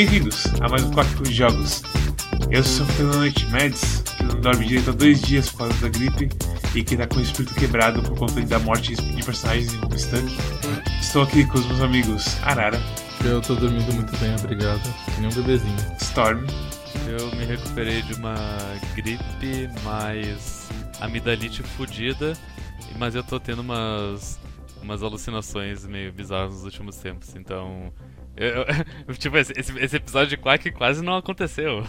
Bem-vindos a mais um Código de Jogos. Eu sou o Fernando Noite Mads, que não dorme direito há dois dias por causa da gripe e que tá com o espírito quebrado por conta da morte de personagens em Homestuck. Estou aqui com os meus amigos Arara. Eu tô dormindo muito bem, obrigado. Que nem um bebezinho. Storm. Eu me recuperei de uma gripe, mais amidalite fodida, mas eu tô tendo umas, umas alucinações meio bizarras nos últimos tempos, então eu, eu, tipo, esse, esse, episódio de Quack quase não aconteceu.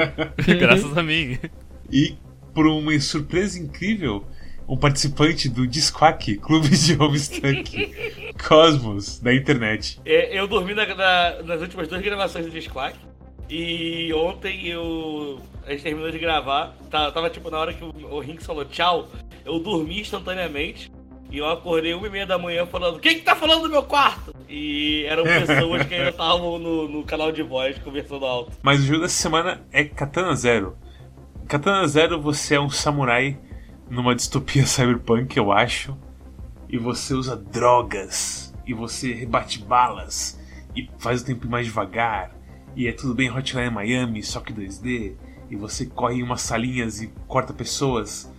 Graças a mim. E por uma surpresa incrível, um participante do Disquack, Clube de Homestuck, Cosmos, da internet. É, eu dormi na, na, nas últimas duas gravações do Disquack. E ontem eu. A gente terminou de gravar. Tava, tava tipo na hora que o, o Rinks falou tchau. Eu dormi instantaneamente. E eu acordei uma e meia da manhã falando, quem que tá falando do meu quarto? E eram pessoas que ainda estavam no, no, canal de voz conversando alto. Mas o jogo dessa semana é Katana Zero. Katana Zero, você é um samurai numa distopia cyberpunk, eu acho. E você usa drogas. E você rebate balas. E faz o tempo mais devagar. E é tudo bem Hotline Miami, só que 2D. E você corre em umas salinhas e corta pessoas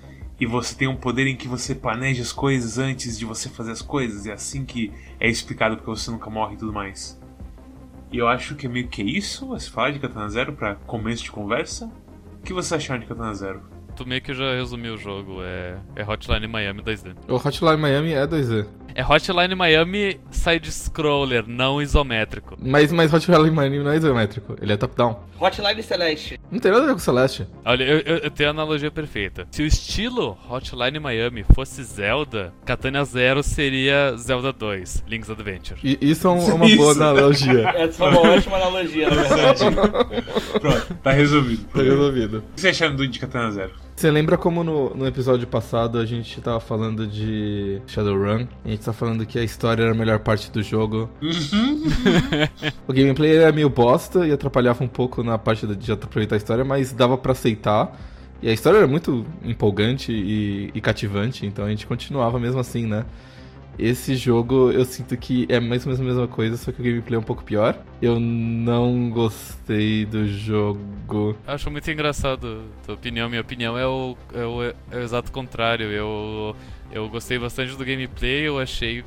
e você tem um poder em que você planeja as coisas antes de você fazer as coisas, é assim que é explicado porque você nunca morre e tudo mais. E eu acho que é meio que isso, você falar de Katana Zero para começo de conversa. O que você achou de Katana Zero? Tu meio que já resumiu o jogo, é, é Hotline Miami 2D. O Hotline Miami é 2D. É Hotline Miami side-scroller, não isométrico. Mas, mas Hotline Miami não é isométrico, ele é top-down. Hotline Celeste. Não tem nada a ver com Celeste. Olha, eu, eu, eu, tenho a analogia perfeita. Se o estilo Hotline Miami fosse Zelda, Katana Zero seria Zelda 2, Link's Adventure. E, isso é uma isso. boa analogia. Essa é uma ótima analogia, na verdade. Pronto, tá resolvido. Tá resolvido. O que você acharam do de Katana Zero? Você lembra como no, no episódio passado a gente tava falando de Shadowrun? A gente tá falando que a história era a melhor parte do jogo. Uhum. o gameplay era meio bosta e atrapalhava um pouco na parte de aproveitar a história, mas dava para aceitar. E a história era muito empolgante e, e cativante, então a gente continuava mesmo assim, né? Esse jogo eu sinto que é mais ou menos a mesma coisa, só que o gameplay é um pouco pior. Eu não gostei do jogo. Acho muito engraçado a tua opinião. Minha opinião é o, é o, é o exato contrário. Eu, eu gostei bastante do gameplay. Eu achei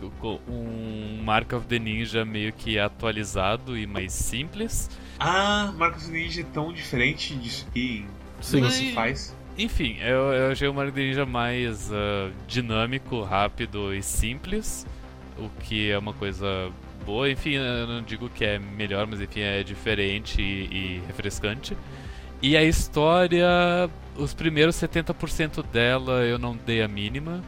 um Mark of the Ninja meio que atualizado e mais simples. Ah, Mark of the Ninja é tão diferente disso que Sim. se faz. Enfim, eu, eu achei o Mario Ninja mais uh, dinâmico, rápido e simples, o que é uma coisa boa. Enfim, eu não digo que é melhor, mas enfim, é diferente e, e refrescante. E a história, os primeiros 70% dela eu não dei a mínima.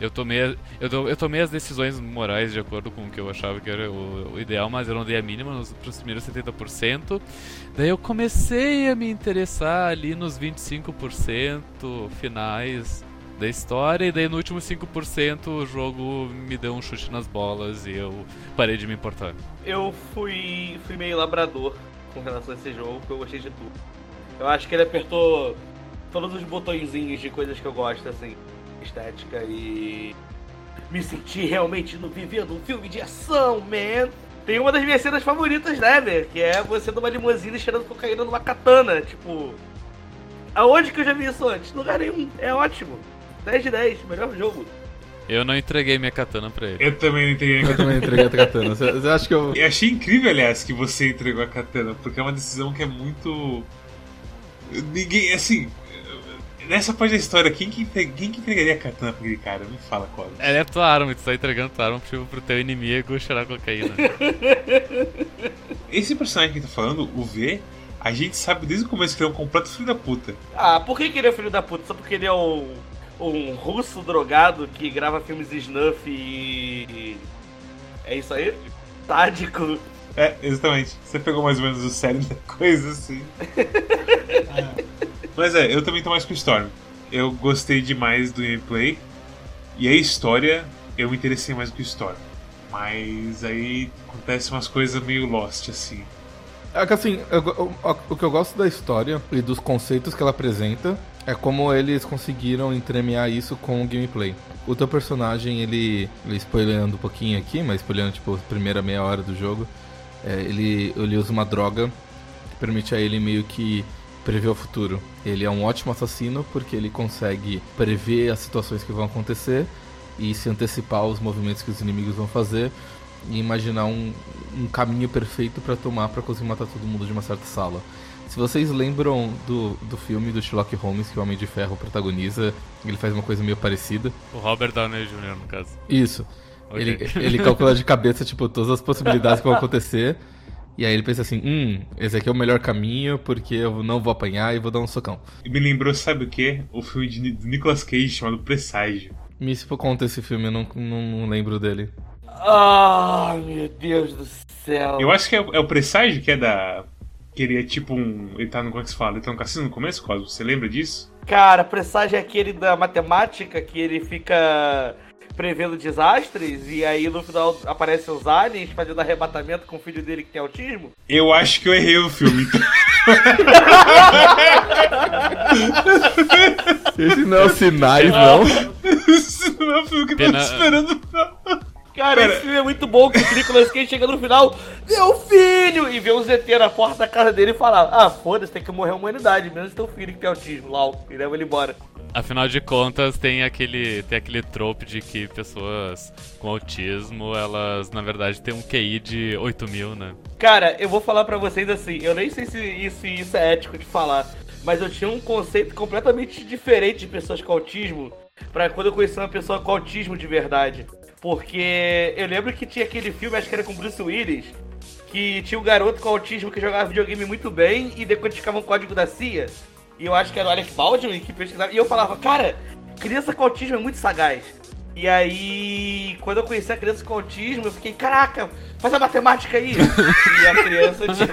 Eu tomei, eu, eu tomei as decisões morais de acordo com o que eu achava que era o, o ideal, mas eu não dei a mínima nos primeiros 70%. Daí eu comecei a me interessar ali nos 25% finais da história, e daí no último 5% o jogo me deu um chute nas bolas e eu parei de me importar. Eu fui, fui meio labrador com relação a esse jogo, porque eu gostei de tudo. Eu acho que ele apertou todos os botõezinhos de coisas que eu gosto, assim estética e me senti realmente no vivendo um filme de ação, man. Tem uma das minhas cenas favoritas, né, né? Que é você numa limusine cheirando cocaína numa katana. Tipo, aonde que eu já vi isso antes? Lugar nenhum. É ótimo. 10 de 10, melhor jogo. Eu não entreguei minha katana pra ele. Eu também não entreguei minha katana. Eu também entreguei a katana. Você, você acha que eu... eu achei incrível, aliás, que você entregou a katana, porque é uma decisão que é muito. Ninguém, assim, Nessa parte da história, quem que, quem que entregaria a katana pra aquele cara? Me fala, qual. Ela é tua arma, tu tá entregando tua arma tipo, pro teu inimigo cheirar cocaína. Esse personagem que tá falando, o V, a gente sabe desde o começo que ele é um completo filho da puta. Ah, por que, que ele é filho da puta? Só porque ele é um, um russo drogado que grava filmes snuff e. É isso aí? Tádico. É, exatamente. Você pegou mais ou menos o sério da coisa, assim. ah. Mas é, eu também tô mais com Storm. Eu gostei demais do gameplay. E a história, eu me interessei mais com Storm. Mas aí acontece umas coisas meio Lost, assim. É que assim, eu, o que eu gosto da história e dos conceitos que ela apresenta é como eles conseguiram entremear isso com o gameplay. O teu personagem, ele, ele um pouquinho aqui, mas spoilerando tipo a primeira meia hora do jogo, É, ele, ele usa uma droga que permite a ele meio que prever o futuro. Ele é um ótimo assassino porque ele consegue prever as situações que vão acontecer e se antecipar aos movimentos que os inimigos vão fazer e imaginar um, um caminho perfeito para tomar para conseguir matar todo mundo de uma certa sala. Se vocês lembram do, do filme do Sherlock Holmes que o Homem de Ferro protagoniza, ele faz uma coisa meio parecida. O Robert Downey Jr., no caso. Isso. Okay. Ele, ele calcula de cabeça, tipo, todas as possibilidades que vão acontecer. E aí ele pensa assim, hum, esse aqui é o melhor caminho porque eu não vou apanhar e vou dar um socão. Me lembrou, sabe o que? O filme de Nicolas Cage chamado Presságio. Me se for conta esse filme, eu não, não, não lembro dele. Ah, meu Deus do céu. Eu acho que é, é o Presságio que é da... Que ele é tipo um... Ele tá no... Como é que se fala? Ele tá no cassino no começo, Cosmo? Você lembra disso? Cara, Presságio é aquele da matemática que ele fica prevendo desastres e aí no final aparecem os aliens fazendo arrebatamento com o filho dele que tem autismo? Eu acho que eu errei o filme. Então. Esse não é o Sinais, não. Esse não é o filme que Pena... eu tô esperando. Cara, Pera. esse filme é muito bom que o Nicolas Cage chega no final, meu filho! E vê o ZT na porta da casa dele e fala: Ah, foda-se, tem que morrer a humanidade, menos teu filho que tem autismo, lá, e leva ele embora. Afinal de contas, tem aquele, tem aquele trope de que pessoas com autismo, elas na verdade têm um QI de 8 mil, né? Cara, eu vou falar para vocês assim, eu nem sei se isso, isso é ético de falar, mas eu tinha um conceito completamente diferente de pessoas com autismo para quando eu conheci uma pessoa com autismo de verdade. Porque eu lembro que tinha aquele filme, acho que era com Bruce Willis, que tinha um garoto com autismo que jogava videogame muito bem e depois ficava um código da CIA. E eu acho que era o Alec Baldwin que pesquisava. E eu falava, cara, criança com autismo é muito sagaz. E aí, quando eu conheci a criança com autismo, eu fiquei, caraca, faz a matemática aí. e a criança, tipo.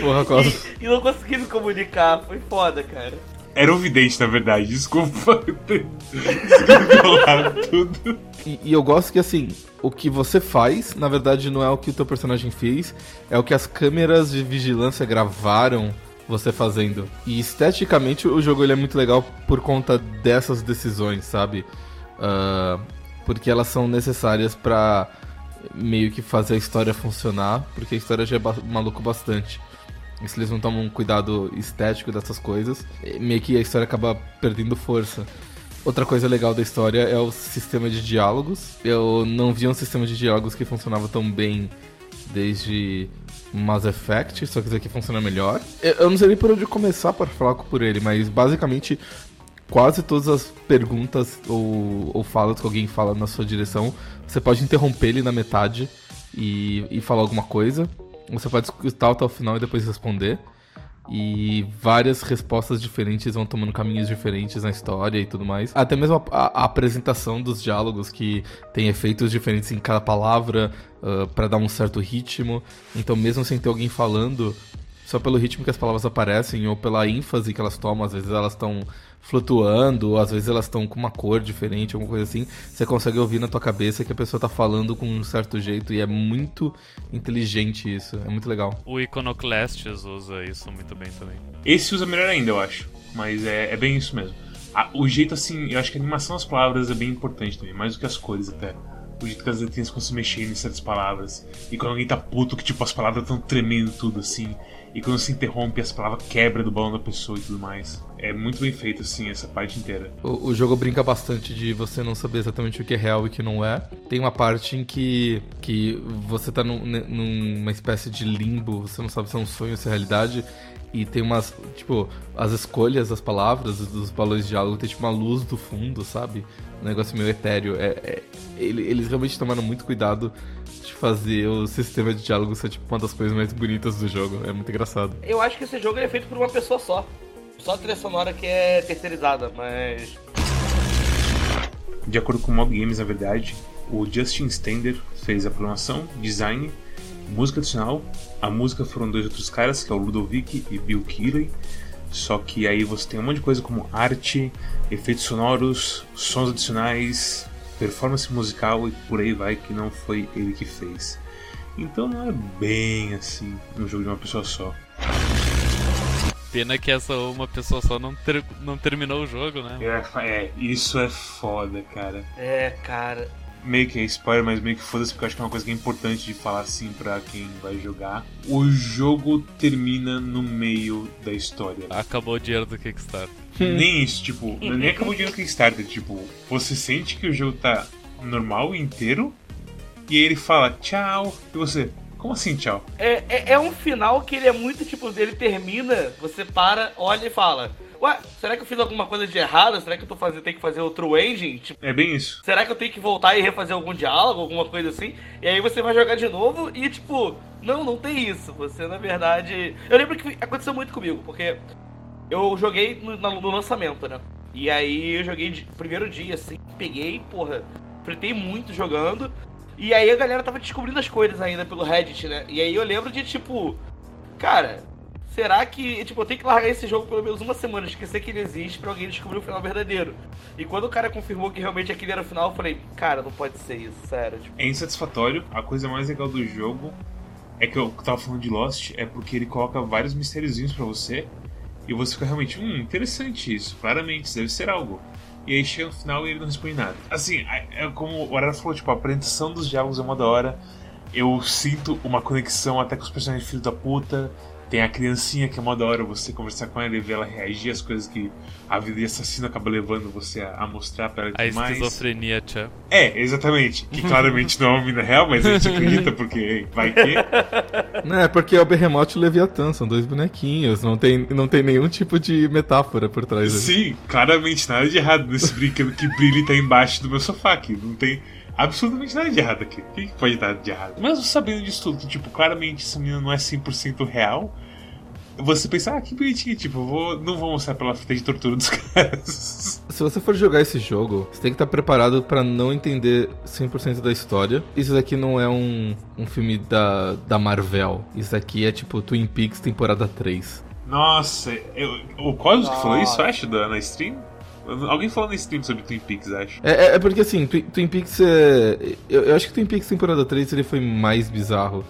Porra, e, e não consegui me comunicar. Foi foda, cara. Era um vidente, na verdade, desculpa. desculpa tudo. E, e, eu gosto que, assim, o que você faz, na verdade, não é o que o teu personagem fez, é o que as câmeras de vigilância gravaram você fazendo. E esteticamente o jogo ele é muito legal por conta dessas decisões, sabe? Uh, porque elas são necessárias para meio que fazer a história funcionar, porque a história já é maluco bastante. E se eles não tomam um cuidado estético dessas coisas, meio que a história acaba perdendo força. Outra coisa legal da história é o sistema de diálogos. Eu não vi um sistema de diálogos que funcionava tão bem desde Mass Effect, só que esse aqui funciona melhor. Eu não sei nem por onde começar para falar por ele, mas basicamente quase todas as perguntas ou, ou falas que alguém fala na sua direção, você pode interromper ele na metade e, e falar alguma coisa. Você pode escutar até o final e depois responder e várias respostas diferentes vão tomando caminhos diferentes na história e tudo mais. Até mesmo a, a, apresentação dos diálogos que tem efeitos diferentes em cada palavra uh, ah, para dar um certo ritmo. Então, mesmo sem ter alguém falando, só pelo ritmo que as palavras aparecem ou pela ênfase que elas tomam, às vezes elas estão flutuando, ou às vezes elas estão com uma cor diferente, alguma coisa assim, você consegue ouvir na tua cabeça que a pessoa tá falando com um certo jeito e é muito inteligente isso, é muito legal. O Iconoclastes usa isso muito bem também. Esse usa melhor ainda, eu acho, mas é, é bem isso mesmo. o jeito assim, eu acho que a animação das palavras é bem importante também, mais do que as cores até o jeito que as letrinhas ficam se mexendo em certas palavras. E quando alguém tá puto, que tipo, as palavras estão tremendo tudo assim. E quando se interrompe, as palavras quebra do balão da pessoa e tudo mais. É muito bem feito, assim, essa parte inteira. O, o, jogo brinca bastante de você não saber exatamente o que é real e o que não é. Tem uma parte em que, que você tá num, numa espécie de limbo, você não sabe se é um sonho ou se é realidade. E tem umas, tipo, as escolhas das palavras, dos balões de diálogo, tem tipo uma luz do fundo, sabe? Um negócio meio etéreo. É, é, eles realmente tomaram muito cuidado de fazer o sistema de diálogo ser tipo uma das coisas mais bonitas do jogo. É muito engraçado. Eu acho que esse jogo é feito por uma pessoa só. Só a trilha sonora que é terceirizada, mas. De acordo com o Mob Games, na verdade, o Justin Stender fez a programação, design música adicional. A música foram dois outros caras, que é o Ludovic e Bill Keeley. Só que aí você tem um monte de coisa como arte, efeitos sonoros, sons adicionais, performance musical e por aí vai que não foi ele que fez. Então não é bem assim um jogo de uma pessoa só. Pena que essa uma pessoa só não, ter, não terminou o jogo, né? É, é, isso é foda, cara. É, cara. meio que é spoiler, mas meio que foda-se, porque eu acho que é uma coisa que é importante de falar assim pra quem vai jogar. O jogo termina no meio da história. Acabou o dinheiro do Kickstarter. Nem isso, tipo, nem acabou o dinheiro do Kickstarter. Tipo, você sente que o jogo tá normal inteiro, e aí ele fala tchau, e você, como assim tchau? É, é, é um final que ele é muito tipo, ele termina, você para, olha e fala. Ué, será que eu fiz alguma coisa de errado? Será que eu tô fazendo, tenho que fazer outro engine? Tipo, É bem isso. será que eu tenho que voltar e refazer algum diálogo, alguma coisa assim? E aí você vai jogar de novo e tipo, não, não tem isso. Você na verdade. Eu lembro que aconteceu muito comigo, porque eu joguei no, no lançamento, né? E aí eu joguei de primeiro dia, assim, peguei, porra, fritei muito jogando. E aí a galera tava descobrindo as coisas ainda pelo Reddit, né? E aí eu lembro de tipo, cara, será que, tipo, eu tenho que largar esse jogo pelo menos uma semana, esquecer que ele existe pra alguém descobrir o final verdadeiro. E quando o cara confirmou que realmente aquele era o final, eu falei, cara, não pode ser isso, sério. Tipo, É insatisfatório. A coisa mais legal do jogo é que eu tava falando de Lost, é porque ele coloca vários mistériozinhos pra você e você fica realmente, hum, interessante isso, claramente, isso deve ser algo. E aí chega no final e ele não responde nada. Assim, é é como o Arara falou, tipo, a apresentação dos diálogos é uma da hora. Eu sinto uma conexão até com os personagens filhos da puta. Tem a criancinha que é mó da hora você conversar com ela e ver ela reagir às coisas que a vida de assassino acaba levando você a, a mostrar pra ela e A tudo mais. esquizofrenia, tchau. É, exatamente. Que claramente não é uma mina real, mas a gente acredita porque vai que. Não, é porque é o Behemoth e o Leviatã, são dois bonequinhos, não tem, não tem nenhum tipo de metáfora por trás ali. Sim, claramente nada de errado nesse brinquedo que brilha e tá embaixo do meu sofá aqui. Não tem absolutamente nada de errado aqui. O que que pode estar de errado? Mas sabendo disso tudo, que, tipo, claramente essa menina não é 100% real. Você pensa, ah, que bonitinho, tipo, vou, não vou mostrar pela fita de tortura dos caras. Se você for jogar esse jogo, você tem que estar preparado pra não entender 100% da história. Isso daqui não é um, um filme da, da Marvel. Isso daqui é tipo Twin Peaks temporada 3. Nossa, eu- o Cosmos que falou isso, acho, da, na stream? Alguém falou na stream sobre Twin Peaks, acho. É, é- é porque assim, Twi- Twin Peaks é. Eu, eu acho que Twin Peaks temporada 3 ele foi mais bizarro.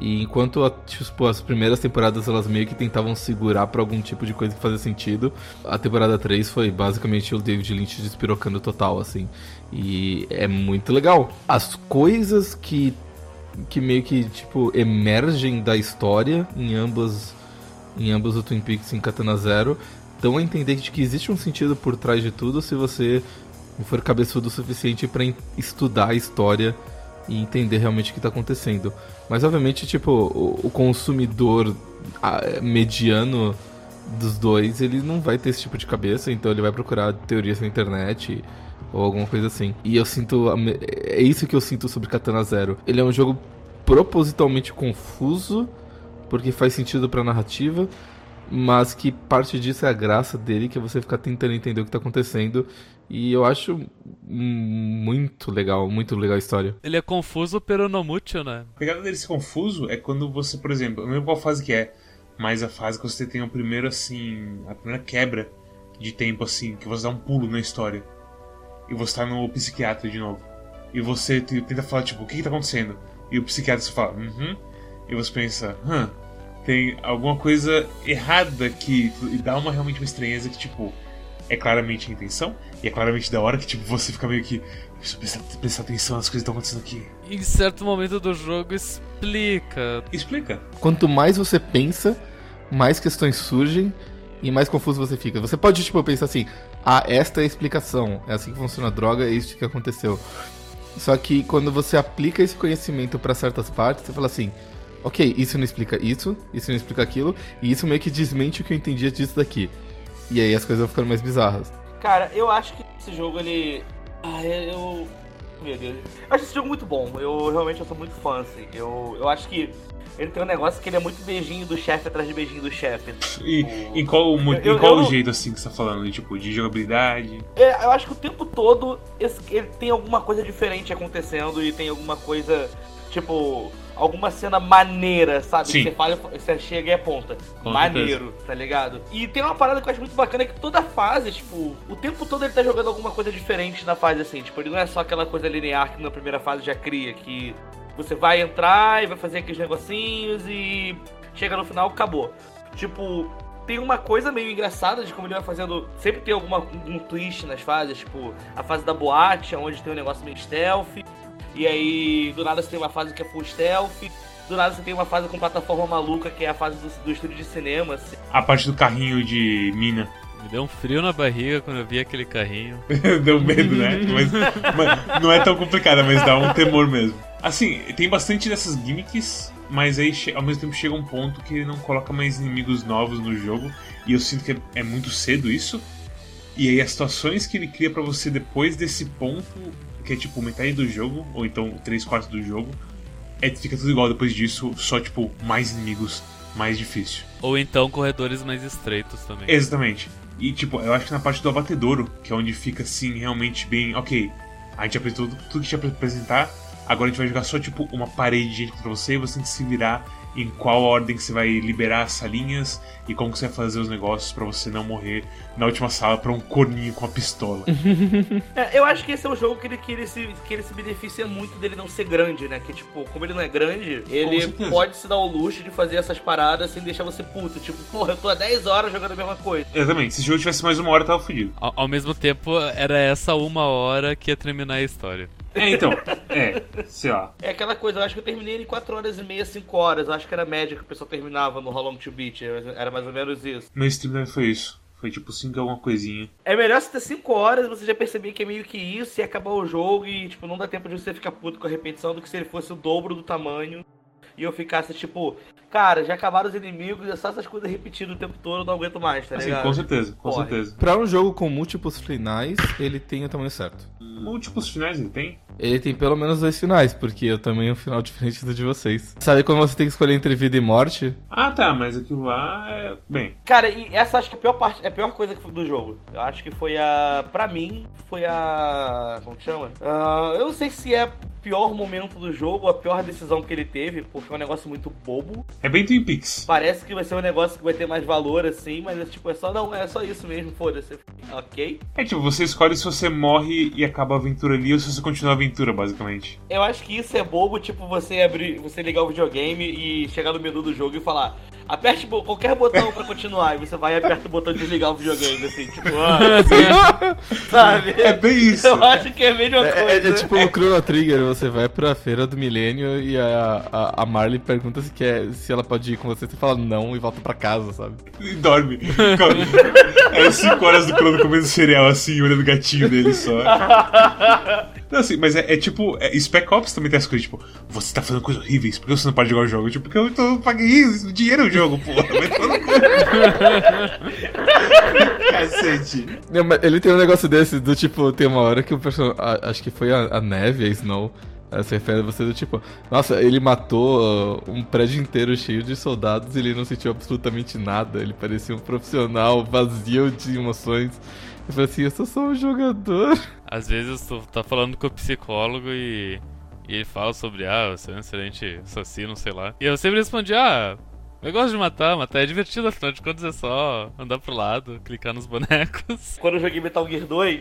E enquanto tipo, as primeiras temporadas elas meio que tentavam segurar pra algum tipo de coisa que fazia sentido, a temporada 3 foi basicamente o David Lynch despirocando total, assim. E é muito legal. As coisas que, que meio que, tipo, emergem da história em ambas, em ambos o Twin Peaks e em Katana Zero dão a entender de que existe um sentido por trás de tudo se você for cabeçudo o suficiente en- estudar a história e entender realmente o que tá acontecendo. Mas obviamente, tipo, o, o consumidor mediano dos dois, ele não vai ter esse tipo de cabeça, então ele vai procurar teorias na internet ou alguma coisa assim. E eu sinto. a É isso que eu sinto sobre Katana Zero. Ele é um jogo propositalmente confuso, porque faz sentido pra narrativa, mas que parte disso é a graça dele, que é você ficar tentando entender o que tá acontecendo. E eu acho muito legal, muito legal a história. Ele é confuso, pero no mucho, né? A pegada dele ser confuso é quando você, por exemplo, eu não lembro qual fase que é, mas a fase que você tem o primeiro, assim, a primeira quebra de tempo, assim, que você dá um pulo na história. E você tá no psiquiatra de novo. E você te- tenta falar, tipo, o que que tá acontecendo? E o psiquiatra só fala, uhum. E você pensa, hã, tem alguma coisa errada aqui. E dá uma realmente uma estranheza que, tipo, é claramente a intenção. E é claramente da hora que, tipo, você fica meio que. Preciso prestar, prestar atenção nas coisas que estão acontecendo aqui. Em certo momento do jogo explica. Explica. Quanto mais você pensa, mais questões surgem e mais confuso você fica. Você pode, tipo, pensar assim: ah, esta é a explicação, é assim que funciona a droga, é isso que aconteceu. Só que quando você aplica esse conhecimento pra certas partes, você fala assim: ok, isso não explica isso, isso não explica aquilo, e isso meio que desmente o que eu entendia disso daqui. E aí as coisas vão ficando mais bizarras. Cara, eu acho que esse jogo ele. Ah, eu. Meu Deus. Eu acho esse jogo muito bom. Eu realmente eu sou muito fã, assim. Eu, eu acho que ele tem um negócio que ele é muito beijinho do chefe atrás de beijinho do chefe. E em qual, Eu- em qual eu- jeito assim que você tá falando? Tipo, de jogabilidade? É, eu acho que o tempo todo esse- ele tem alguma coisa diferente acontecendo e tem alguma coisa, tipo, alguma cena maneira, sabe? Sim. Que você fala, você chega e aponta. Com Maneiro, tá ligado? E tem uma parada que eu acho muito bacana que toda fase, tipo, o tempo todo ele tá jogando alguma coisa diferente na fase assim. Tipo, ele não é só aquela coisa linear que na primeira fase já cria, que você vai entrar e vai fazer aqueles negocinhos e chega no final, acabou. Tipo, tem uma coisa meio engraçada de como ele vai fazendo. Sempre tem alguma, um twist nas fases, tipo, a fase da boate, onde tem um negócio meio stealth. E aí, do nada você tem uma fase que é full stealth. Do nada você tem uma fase com plataforma maluca, que é a fase do, do estúdio de cinema. Assim. A parte do carrinho de mina. Me deu um frio na barriga quando eu vi aquele carrinho. deu medo, né? Mas, mas não é tão complicada, mas dá um temor mesmo. Assim, tem bastante dessas gimmicks, mas aí ao mesmo tempo chega um ponto que ele não coloca mais inimigos novos no jogo. E eu sinto que é, é muito cedo isso. E aí as situações que ele cria para você depois desse ponto, que é tipo metade do jogo, ou então 3 quartos do jogo, é, fica tudo igual depois disso, só tipo mais inimigos, mais difícil. Ou então corredores mais estreitos também. Exatamente. E tipo, eu acho que na parte do abatedouro, que é onde fica assim realmente bem, ok, a gente apresentou tudo que tinha pra apresentar, agora a gente vai jogar só tipo uma parede de gente contra você e você tem que se virar em qual ordem você vai liberar as salinhas e como você vai fazer os negócios para você não morrer na última sala para um corninho com a pistola. é, eu acho que esse é um jogo que ele, que, ele se, que ele se beneficia muito dele não ser grande, né? Que, tipo, como ele não é grande, ele pode se dar o luxo de fazer essas paradas sem deixar você puto. Tipo, porra, eu tô há 10 horas jogando a mesma coisa. Exatamente. Se o jogo tivesse mais uma hora, eu tava fudido. Ao, ao mesmo tempo, era essa uma hora que ia terminar a história. É, então, é, sei lá. É aquela coisa, eu acho que eu terminei em 4 horas e meia, 5 horas. Eu acho que era a média que o pessoal terminava no How Long to Beat. Era mais ou menos isso. No stream também foi isso. Foi tipo 5 alguma coisinha. É melhor você ter 5 horas você já perceber que é meio que isso e acabar o jogo e, tipo, não dá tempo de você ficar puto com a repetição do que se ele fosse o dobro do tamanho e eu ficasse tipo, cara, já acabaram os inimigos, é só essas coisas repetidas o tempo todo, eu não aguento mais, tá assim, ligado? Com certeza, com Porra. certeza. Pra um jogo com múltiplos finais, ele tem o tamanho certo. Múltiplos finais ele tem? Ele tem pelo menos dois finais, porque eu também tenho um final diferente do de vocês. Sabe quando você tem que escolher entre vida e morte? Ah, tá, mas aquilo lá é. Bem. Cara, e essa acho que é a pior parte, é a pior coisa do jogo. Eu acho que foi a. Pra mim, foi a. Como que chama? Uh, eu não sei se é pior momento do jogo, a pior decisão que ele teve, porque é um negócio muito bobo. É bem Twin Peaks. Parece que vai ser um negócio que vai ter mais valor, assim, mas é tipo, é só, não, é só isso mesmo, foda-se. Ok? É tipo, você escolhe se você morre e acaba a aventura ali ou se você continua a aventura, basicamente. Eu acho que isso é bobo, tipo, você abrir, você ligar o videogame e chegar no menu do jogo e falar, aperte qualquer botão pra continuar, e você vai e aperta o botão de desligar o videogame, assim, tipo, ah, sabe? É bem isso. Eu acho que é a mesma é, coisa. É, é, tipo o Chrono Trigger, você vai pra feira do milênio e a, a, a, Marley pergunta se, quer, se ela pode ir com você, você fala não e volta pra casa, sabe? E dorme. é 5 horas do Chrono comendo cereal assim, olhando o gatinho dele só. Não, assim, mas é, é tipo, é, Spec Ops também tem as coisas, tipo, você tá fazendo coisas horríveis, por que você não pode jogar o jogo? Tipo, porque eu tô pagando dinheiro no jogo, porra. Cacete. Não, mas ele tem um negócio desse, do tipo, tem uma hora que o personagem, acho que foi a, a Neve, a Snow, ela se refere a você do tipo, nossa, ele matou uh, um prédio inteiro cheio de soldados e ele não sentiu absolutamente nada. Ele parecia um profissional vazio de emoções. Eu falei assim, eu sou só um jogador. Às vezes tu tá falando com o psicólogo e, e ele fala sobre, ah, você é um excelente assassino, sei lá. E eu sempre respondi, ah, eu gosto de matar, matar é divertido, afinal de contas é só andar pro lado, clicar nos bonecos. Quando eu joguei Metal Gear 2,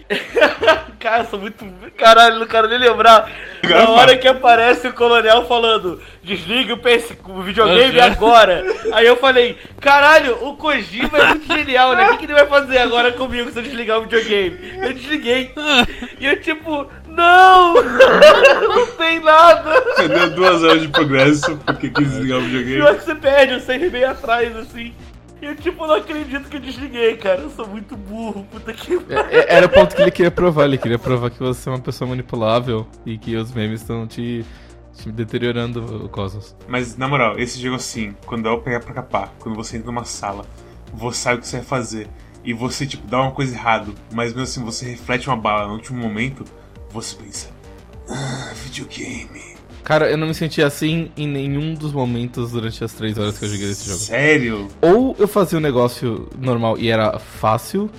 cara, eu sou muito. Caralho, não quero nem lembrar. Na hora que aparece o coronel falando, desliga o, PS... o videogame agora. Aí eu falei, caralho, o Kojima é muito genial, né? O que, que ele vai fazer agora comigo se eu desligar o videogame? Eu desliguei. E eu tipo, não! não tem nada! Perdeu duas horas de progresso porque quis desligar o videogame. Pior que você perde, eu saí bem atrás, assim. E eu, tipo, não acredito que eu desliguei, cara. Eu sou muito burro, puta que é, é, Era o ponto que ele queria provar. Ele queria provar que você é uma pessoa manipulável e que os memes estão te, te deteriorando o cosmos. Mas, na moral, esse jogo assim, quando é o pegar pra capar, quando você entra numa sala, você sabe o que você vai fazer e você, tipo, dá uma coisa errado, mas mesmo assim você reflete uma bala no último momento, você pensa, ah, videogame. Cara, eu não me senti assim em nenhum dos momentos durante as três horas que eu joguei esse jogo. Sério? Ou eu fazia um negócio normal e era fácil,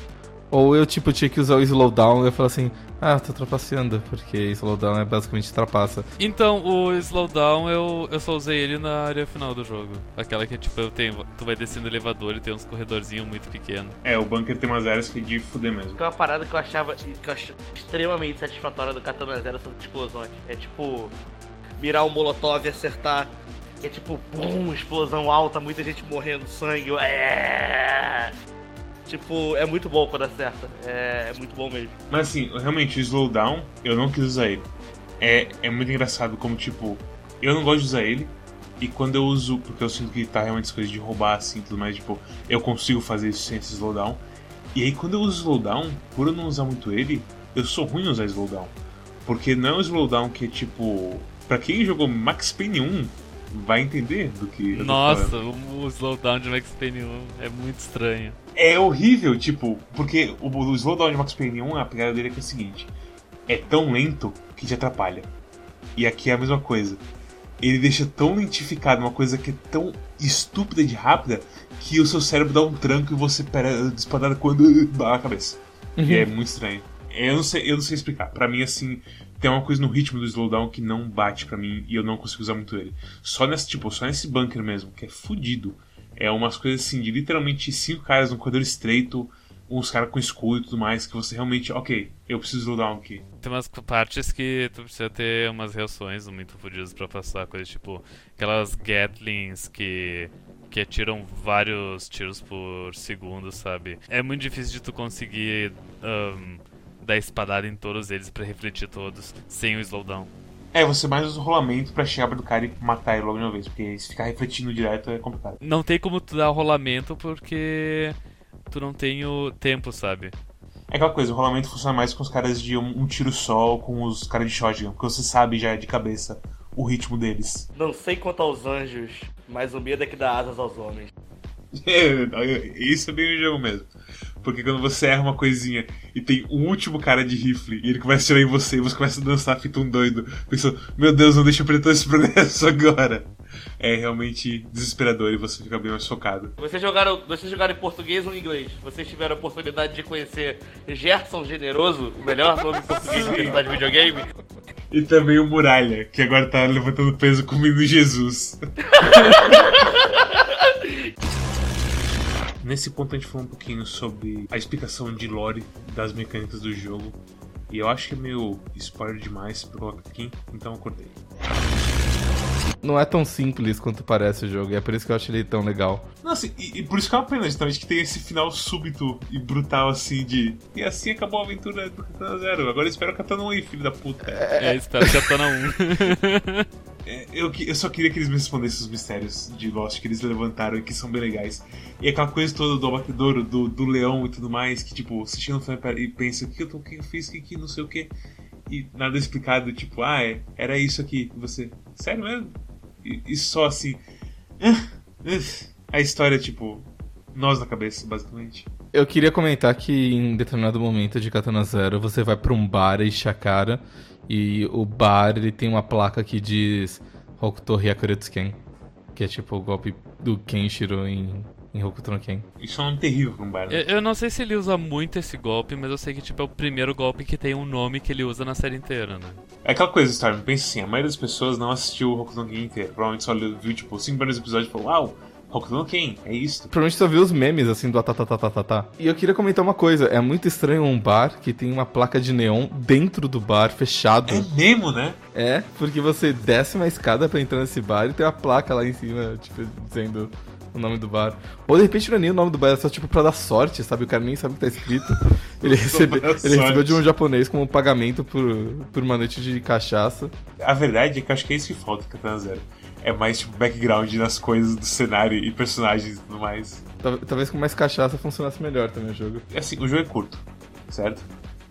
ou eu, tipo, tinha que usar o slowdown e eu falava assim, ah, tô trapaceando, porque slowdown é basicamente trapaça. Então, o slowdown eu, eu só usei ele na área final do jogo. Aquela que, tipo, eu tenho, tu vai descendo o elevador e tem uns corredorzinhos muito pequenos. É, o bunker tem umas áreas que é de fuder mesmo. Que é uma parada que eu achava que eu acho extremamente satisfatória do Katana Zero são explosões. É tipo, mirar um molotov e acertar. É tipo, bum, explosão alta, muita gente morrendo, sangue. É... Tipo, é muito bom quando acerta. É, é muito bom mesmo. Mas assim, realmente, o slowdown, eu não quis usar ele. é, é muito engraçado como, tipo, eu não gosto de usar ele. E quando eu uso, porque eu sinto que tá realmente coisa de roubar assim tudo mais, tipo, eu consigo fazer isso sem esse slowdown. E aí quando eu uso slowdown, por eu não usar muito ele, eu sou ruim em usar slowdown. Porque não é um slowdown que é tipo. Pra quem jogou Max Payne 1, vai entender do que. Nossa, o slowdown de Max Payne 1 é muito estranho. É horrível, tipo, porque o, o slowdown de Max Payne 1, a pegada dele é que é o seguinte: é tão lento que te atrapalha. E aqui é a mesma coisa. Ele deixa tão lentificado uma coisa que é tão estúpida de rápida que o seu cérebro dá um tranco e você pera disparada quando dá na cabeça. E é muito estranho. Eu não sei, eu não sei explicar. Pra mim, assim, tem uma coisa no ritmo do slowdown que não bate pra mim e eu não consigo usar muito ele. Só nesse, tipo, só nesse bunker mesmo, que é fudido. É umas coisas assim de literalmente cinco caras num corredor estreito, uns caras com escudo e tudo mais, que você realmente, ok, eu preciso slowdown aqui. Tem umas partes que tu precisa ter umas reações muito fodidas pra passar, coisas tipo aquelas Gatlings que que atiram vários tiros por segundo, sabe? É muito difícil de tu conseguir ahn, dar espadada em todos eles pra refletir todos sem o slowdown. É, você mais usa o rolamento pra chegar do cara e matar ele logo de uma vez, porque se ficar refletindo direto é complicado. Não tem como tu dar rolamento porque tu não tem o tempo, sabe? É aquela coisa, o rolamento funciona mais com os caras de um, um tiro só ou com os caras de shotgun, porque você sabe já de cabeça o ritmo deles. Não sei quanto aos anjos, mas o medo é que dá asas aos homens. Isso é bem o jogo mesmo. Porque quando você erra uma coisinha e tem um último cara de rifle e ele começa a tirar em você e você começa a dançar feito um doido, pensando, meu Deus, não deixa eu perder todo esse progresso agora. É realmente desesperador e você fica bem mais focado. Vocês jogaram, vocês jogaram em português ou em inglês? Vocês tiveram a oportunidade de conhecer Gerson Generoso, o melhor nome português de tá de videogame? E também o Muralha, que agora tá levantando peso com o menino Jesus. Nesse ponto a gente falou um pouquinho sobre a explicação de lore das mecânicas do jogo. E eu acho que é meio spoiler demais pra colocar aqui, então eu cortei. Não é tão simples quanto parece o jogo, e é por isso que eu acho ele tão legal. Nossa, e, e por isso que é uma pena justamente que tem esse final súbito e brutal assim de. E assim acabou a aventura do Katana Zero. Agora eu espero o Katana 1 aí, filho da puta. É, espero que a Tona 1. É, eu, eu só queria que eles me respondessem os mistérios de Lost que eles levantaram e que são bem legais. E aquela coisa toda do abatedouro, do, do leão e tudo mais, que tipo, chega no final e pensa, o que eu, tô, o que eu fiz, o que, que não sei o que. E nada explicado, tipo, ah, é, era isso aqui. Você, sério mesmo? E, e só assim. ah, a história, tipo, nós na cabeça, basicamente. Eu queria comentar que em determinado momento de Katana Zero você vai pra um bar e Shakara e o bar ele tem uma placa que diz Hokuto Hyakuretsuken, que é tipo o golpe do Kenshiro em, em Hokuto no Ken. Isso é um nome terrível pra um bar. né? Eu, eu não sei se ele usa muito esse golpe, mas eu sei que tipo, é o primeiro golpe que tem um nome que ele usa na série inteira, né? É aquela coisa, Storm, pensa assim, a maioria das pessoas não assistiu o Hokuto no Ken inteiro. Provavelmente só viu, tipo, cinco primeiros episódios e falou, uau, Hokuto Ken, é isso. Provavelmente só viu os memes assim do atatatatata. E eu queria comentar uma coisa, é muito estranho um bar que tem uma placa de neon dentro do bar fechado. É mesmo, né? É, porque você desce uma escada pra entrar nesse bar e tem uma placa lá em cima, tipo, dizendo o nome do bar. Ou de repente não é nem o nome do bar, é só tipo pra dar sorte, sabe? O cara nem sabe o que tá escrito. Ele, recebe, ele recebeu de um japonês como pagamento por, por uma noite de cachaça. A verdade é que eu acho que é isso que falta em Katana Zero. É mais, tipo, background nas coisas do cenário e personagens e tudo mais. Tal- Talvez com mais cachaça funcionasse melhor também o jogo. Assim, o jogo é curto, certo?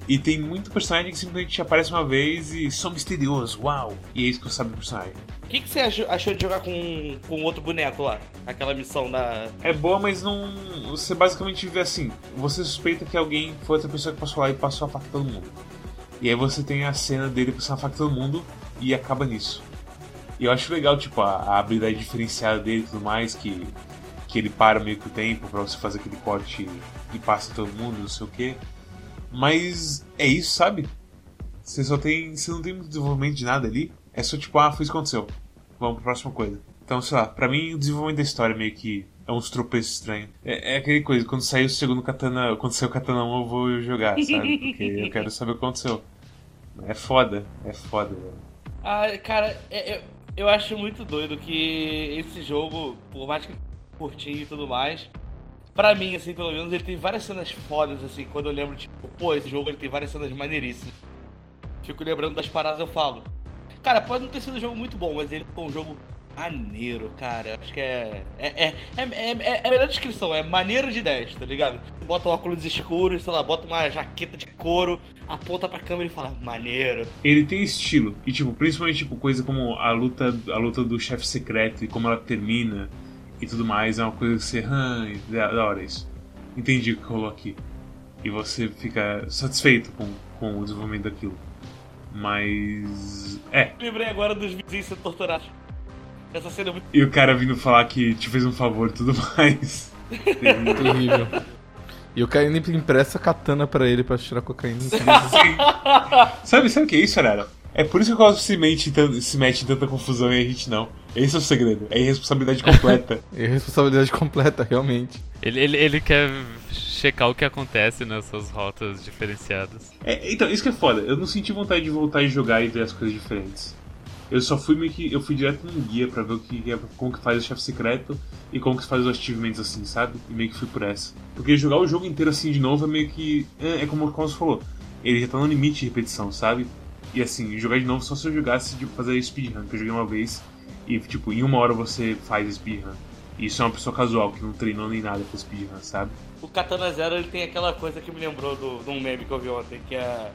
E tem muito personagem que simplesmente aparece uma vez e são misterioso, uau! E é isso que eu sabe do personagem. O que, que você achou, de jogar com, com outro boneco lá? Aquela missão da. É boa, mas não. Você basicamente vê assim: você suspeita que alguém foi outra pessoa que passou lá e passou a faca todo mundo. E aí você tem a cena dele passando a faca todo mundo e acaba nisso. E eu acho legal, tipo, a, a habilidade diferenciada dele e tudo mais, que, que ele para meio que o tempo pra você fazer aquele corte e passa todo mundo, não sei o quê. Mas é isso, sabe? Você só tem. Você não tem muito desenvolvimento de nada ali. É só tipo, ah, foi isso que aconteceu. Vamos pra próxima coisa. Então, sei lá, pra mim o desenvolvimento da história meio que é uns tropeços estranhos. É, é aquele coisa, quando sair o segundo Katana. Quando sair o Katana 1 eu vou jogar, sabe? Porque eu quero saber o que aconteceu. É foda, é foda, velho. Ah, cara, é- é- eu acho muito doido que esse jogo, por mais que curtinho e tudo mais, pra mim, assim, pelo menos, ele tem várias cenas fodas, assim, quando eu lembro, tipo, pô, esse jogo ele tem várias cenas maneiríssimas. Fico lembrando das paradas, eu falo, Cara, pode não ter sido um jogo muito bom, mas ele foi um jogo maneiro, cara. Acho que é. É, é, é, é, é a melhor descrição, é maneiro de 10, tá ligado? Bota um óculos escuros, sei lá, bota uma jaqueta de couro, aponta pra câmera e fala, maneiro. Ele tem estilo, e tipo, principalmente tipo, coisa como a luta, a luta do chefe secreto e como ela termina e tudo mais, é uma coisa que você. Ah, da hora isso. Entendi o que rolou aqui. E você fica satisfeito com, com o desenvolvimento daquilo. Mas. É. Lembrei agora dos vizinhos sendo torturados. Essa cena é muito. E o cara vindo falar que te fez um favor e tudo mais. Terrível. E o cara nem empresta a katana pra ele pra tirar cocaína. sabe, sabe o que é isso, Arara? É por isso que o Cosmo se, mete, se mete em tanta confusão e a gente não. Esse é o segredo. É irresponsabilidade completa. é irresponsabilidade completa, realmente. Ele, ele, ele quer checar o que acontece nessas rotas diferenciadas. É, então, isso que é foda. Eu não senti vontade de voltar e jogar e ver as coisas diferentes. Eu só fui meio que. Eu fui direto no guia pra ver o que, é, como que faz o chefe secreto e como que faz os achievements assim, sabe? E meio que fui por essa. Porque jogar o jogo inteiro assim de novo é meio que. É, é como o Carlos falou. Ele já tá no limite de repetição, sabe? E assim, jogar de novo só se eu jogasse de tipo, fazer speedrun, que eu joguei uma vez e tipo, em uma hora você faz speedrun. E isso é uma pessoa casual, que não treinou nem nada com speedrun, sabe? O Katana Zero ele tem aquela coisa que me lembrou do, de um meme que eu vi ontem, que é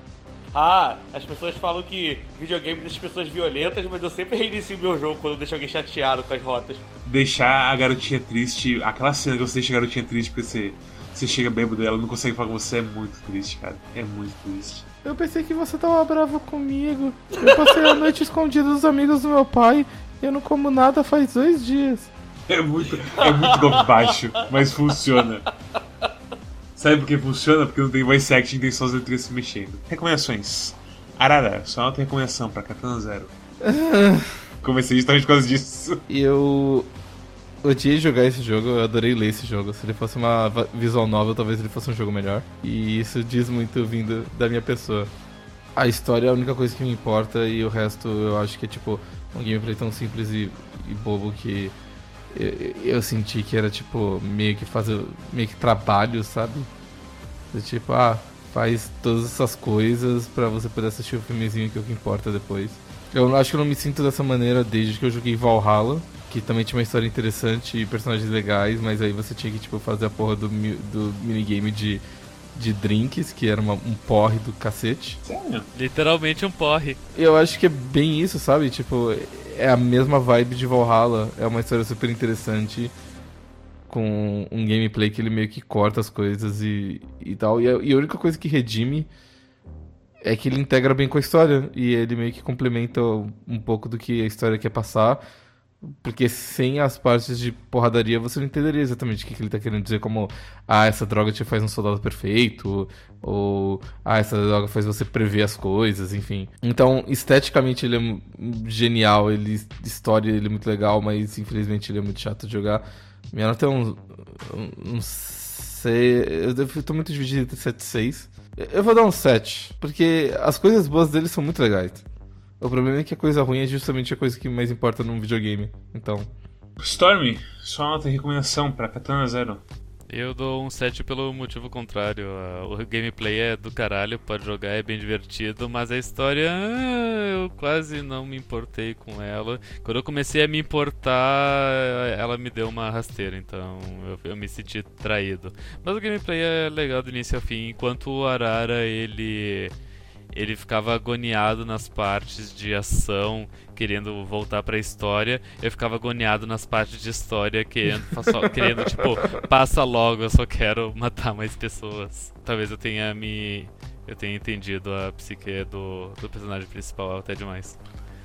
ah, as pessoas falam que videogame deixa pessoas violentas, mas eu sempre reinicio meu jogo quando eu deixo alguém chateado com as rotas. Deixar a garotinha triste, aquela cena que você deixa a garotinha triste porque você, você chega bêbado e ela não consegue falar com você é muito triste, cara. É muito triste. Eu pensei que você tava bravo comigo. Eu passei a noite escondido dos amigos do meu pai e eu não como nada faz dois dias. É muito, é muito golpe baixo, mas funciona. Sabe por que funciona? Porque não tem voice acting, tem só as letrinhas se mexendo. Recomendações. Arara, só não tem recomendação pra Katana Zero. Comecei justamente por causa disso. E eu odiei jogar esse jogo, eu adorei ler esse jogo. Se ele fosse uma visual novel, talvez ele fosse um jogo melhor. E isso diz muito vindo da minha pessoa. A história é a única coisa que me importa e o resto eu acho que é tipo um gameplay tão simples e, e bobo que eu, eu, senti que era tipo meio que fazer meio que trabalho, sabe? Tipo, ah, faz todas essas coisas para você poder assistir o filmezinho que é o que importa depois. Eu acho que eu não me sinto dessa maneira desde que eu joguei Valhalla, que também tinha uma história interessante e personagens legais, mas aí você tinha que tipo fazer a porra do, do minigame de de drinks, que era uma, um porre do cacete. Sério? Literalmente um porre. Eu acho que é bem isso, sabe? Tipo, é a mesma vibe de Valhalla. É uma história super interessante. Com um gameplay que ele meio que corta as coisas e, e tal. E a, e a única coisa que redime é que ele integra bem com a história. E ele meio que complementa um pouco do que a história quer passar porque sem as partes de porradaria você não entenderia exatamente o que, ele tá querendo dizer, como ah, essa droga te faz um soldado perfeito, ou ah, essa droga faz você prever as coisas, enfim. Então, esteticamente ele é genial, ele, história ele é muito legal, mas infelizmente ele é muito chato de jogar. Minha nota é um. um, um eu tô muito dividido entre 7 e 6. Eu vou dar um 7, porque as coisas boas dele são muito legais. O problema é que a coisa ruim é justamente a coisa que mais importa num videogame. Então. Storm, só nota de recomendação pra Katana Zero. Eu dou um 7 pelo motivo contrário. O gameplay é do caralho, pode jogar, é bem divertido, mas a história eu quase não me importei com ela. Quando eu comecei a me importar, ela me deu uma rasteira, então eu, eu me senti traído. Mas o gameplay é legal do início ao fim, enquanto o Arara ele ele ficava agoniado nas partes de ação, querendo voltar para a história. Eu ficava agoniado nas partes de história, querendo, só, querendo tipo, passa logo, eu só quero matar mais pessoas. Talvez eu tenha me eu tenha entendido a psique do, do personagem principal até demais.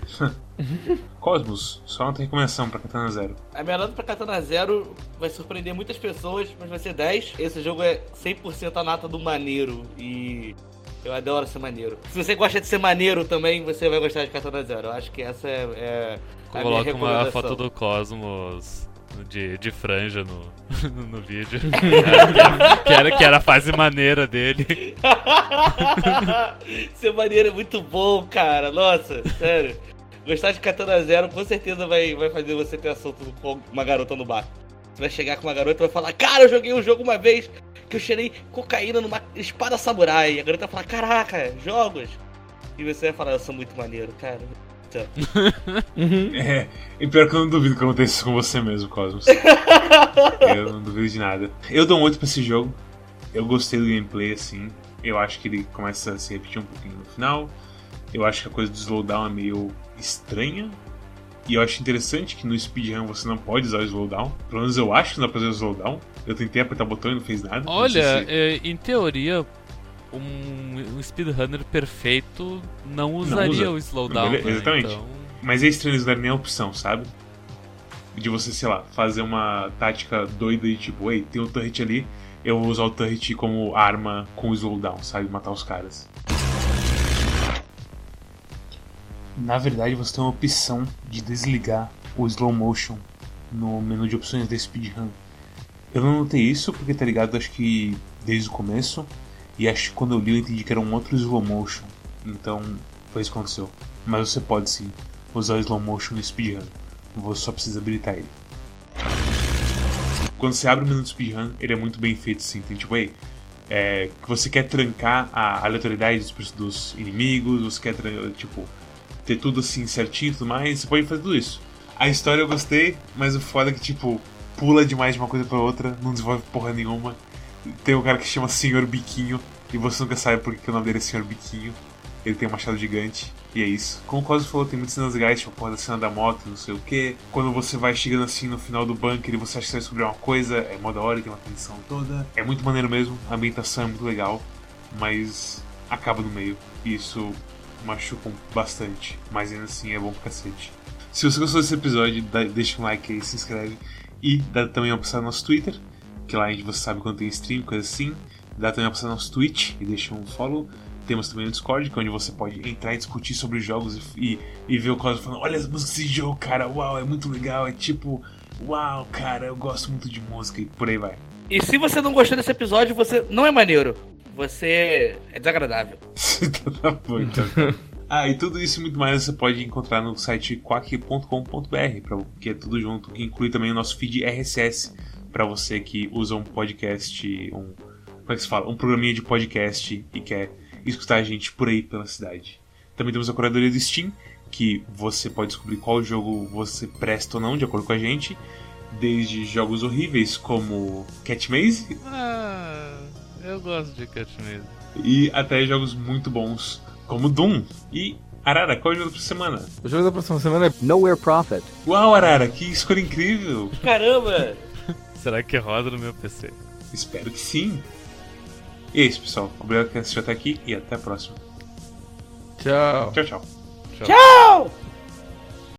Cosmos, só uma recomendação pra Katana Zero. A minha nota pra Katana Zero vai surpreender muitas pessoas, mas vai ser 10. Esse jogo é 100% a nata do maneiro e eu adoro ser maneiro. Se você gosta de ser maneiro também, você vai gostar de Katana Zero. Eu acho que essa é, é Coloca uma foto do Cosmos de, de franja no, no vídeo. que, era, que era a fase maneira dele. ser maneiro é muito bom, cara. Nossa, sério. Gostar de Katana Zero com certeza vai, vai fazer você ter assunto com uma garota no bar. Você vai chegar com uma garota e vai falar: Cara, eu joguei um jogo uma vez que eu cheirei cocaína numa espada samurai. E a garota vai falar: Caraca, jogos. E você vai falar: Eu sou muito maneiro, cara. Então, Uhum. É, e pior que eu não duvido que aconteça isso com você mesmo, Cosmos. eu não duvido de nada. Eu dou um 8 pra esse jogo. Eu gostei do gameplay, assim. Eu acho que ele começa a se repetir um pouquinho no final. Eu acho que a coisa do slowdown é meio estranha. E eu acho interessante que no speedrun você não pode usar o slowdown. Pelo menos eu acho que não dá pra usar o slowdown. Eu tentei apertar o botão e não fez nada. Não Olha, se- é, em teoria, um, um speedrunner perfeito não usaria usa. o slowdown. Né? exatamente. Então, Mas é estranho eles darem nem a opção, sabe? De você, sei lá, fazer uma tática doida e tipo, ei, tem um turret ali, eu vou usar o turret como arma com o slowdown, sabe? Matar os caras. Na verdade, você tem uma opção de desligar o slow motion no menu de opções da speedrun. Eu não notei isso porque tá ligado, acho que desde o começo. E acho que quando eu li eu entendi que era um outro slow motion. Então foi isso que aconteceu. Mas você pode sim usar o slow motion no speedrun. Você só precisa habilitar ele. Quando você abre o menu do speedrun, ele é muito bem feito sim. Tem tipo, ei, é, que você quer trancar a aleatoriedade dos, dos inimigos, você quer tipo ter tudo assim certinho e tudo mais, você pode fazer tudo isso. A história eu gostei, mas o foda é que tipo pula demais de uma coisa pra outra, não desenvolve porra nenhuma. Tem um cara que chama Senhor Biquinho e você nunca sabe por que o nome dele é Senhor Biquinho. Ele tem um machado gigante. E é isso. Como o Cosmo falou, tem muitas cenas legais, tipo a porra da cena da moto, não sei o que. Quando você vai chegando assim no final do bunker e você acha que vai descobrir uma coisa, é mó da hora, tem uma tensão toda. É muito maneiro mesmo, a ambientação é muito legal, mas acaba no meio. E isso machuca bastante. Mas ainda assim é bom pra cacete. Se você gostou desse episódio, dá- deixa um like aí, se inscreve. E dá também uma passada no nosso Twitter, que lá a gente você sabe quando tem stream, coisa assim. Dá também uma passada no nosso Twitch e deixa um follow. Temos também o Discord, que é onde você pode entrar e discutir sobre os jogos e, e, e ver o Cosmo falando: Olha as músicas desse jogo, cara, uau, é muito legal. É tipo, uau, cara, eu gosto muito de música e por aí vai. E se você não gostou desse episódio, você não é maneiro. Você é desagradável. tá então. Ah, e tudo isso e muito mais você pode encontrar no site quack.com.br, pra- que é tudo junto, que inclui também o nosso feed RSS, para você que usa um podcast, um, como é que se fala? Um programinha de podcast e quer escutar a gente por aí pela cidade. Também temos a curadoria do Steam, que você pode descobrir qual jogo você presta ou não, de acordo com a gente, desde jogos horríveis como Cat Maze ah, eu gosto de Cat Maze. e até jogos muito bons como Doom. E Arara, qual é o jogo da semana? O jogo da próxima semana é Nowhere Prophet. Uau, Arara, que escolha incrível! Caramba! Será que roda no meu PC? Espero que sim. E é isso, pessoal. Obrigado por assistir até aqui e até a próxima. Tchau. Tchau, tchau. Tchau!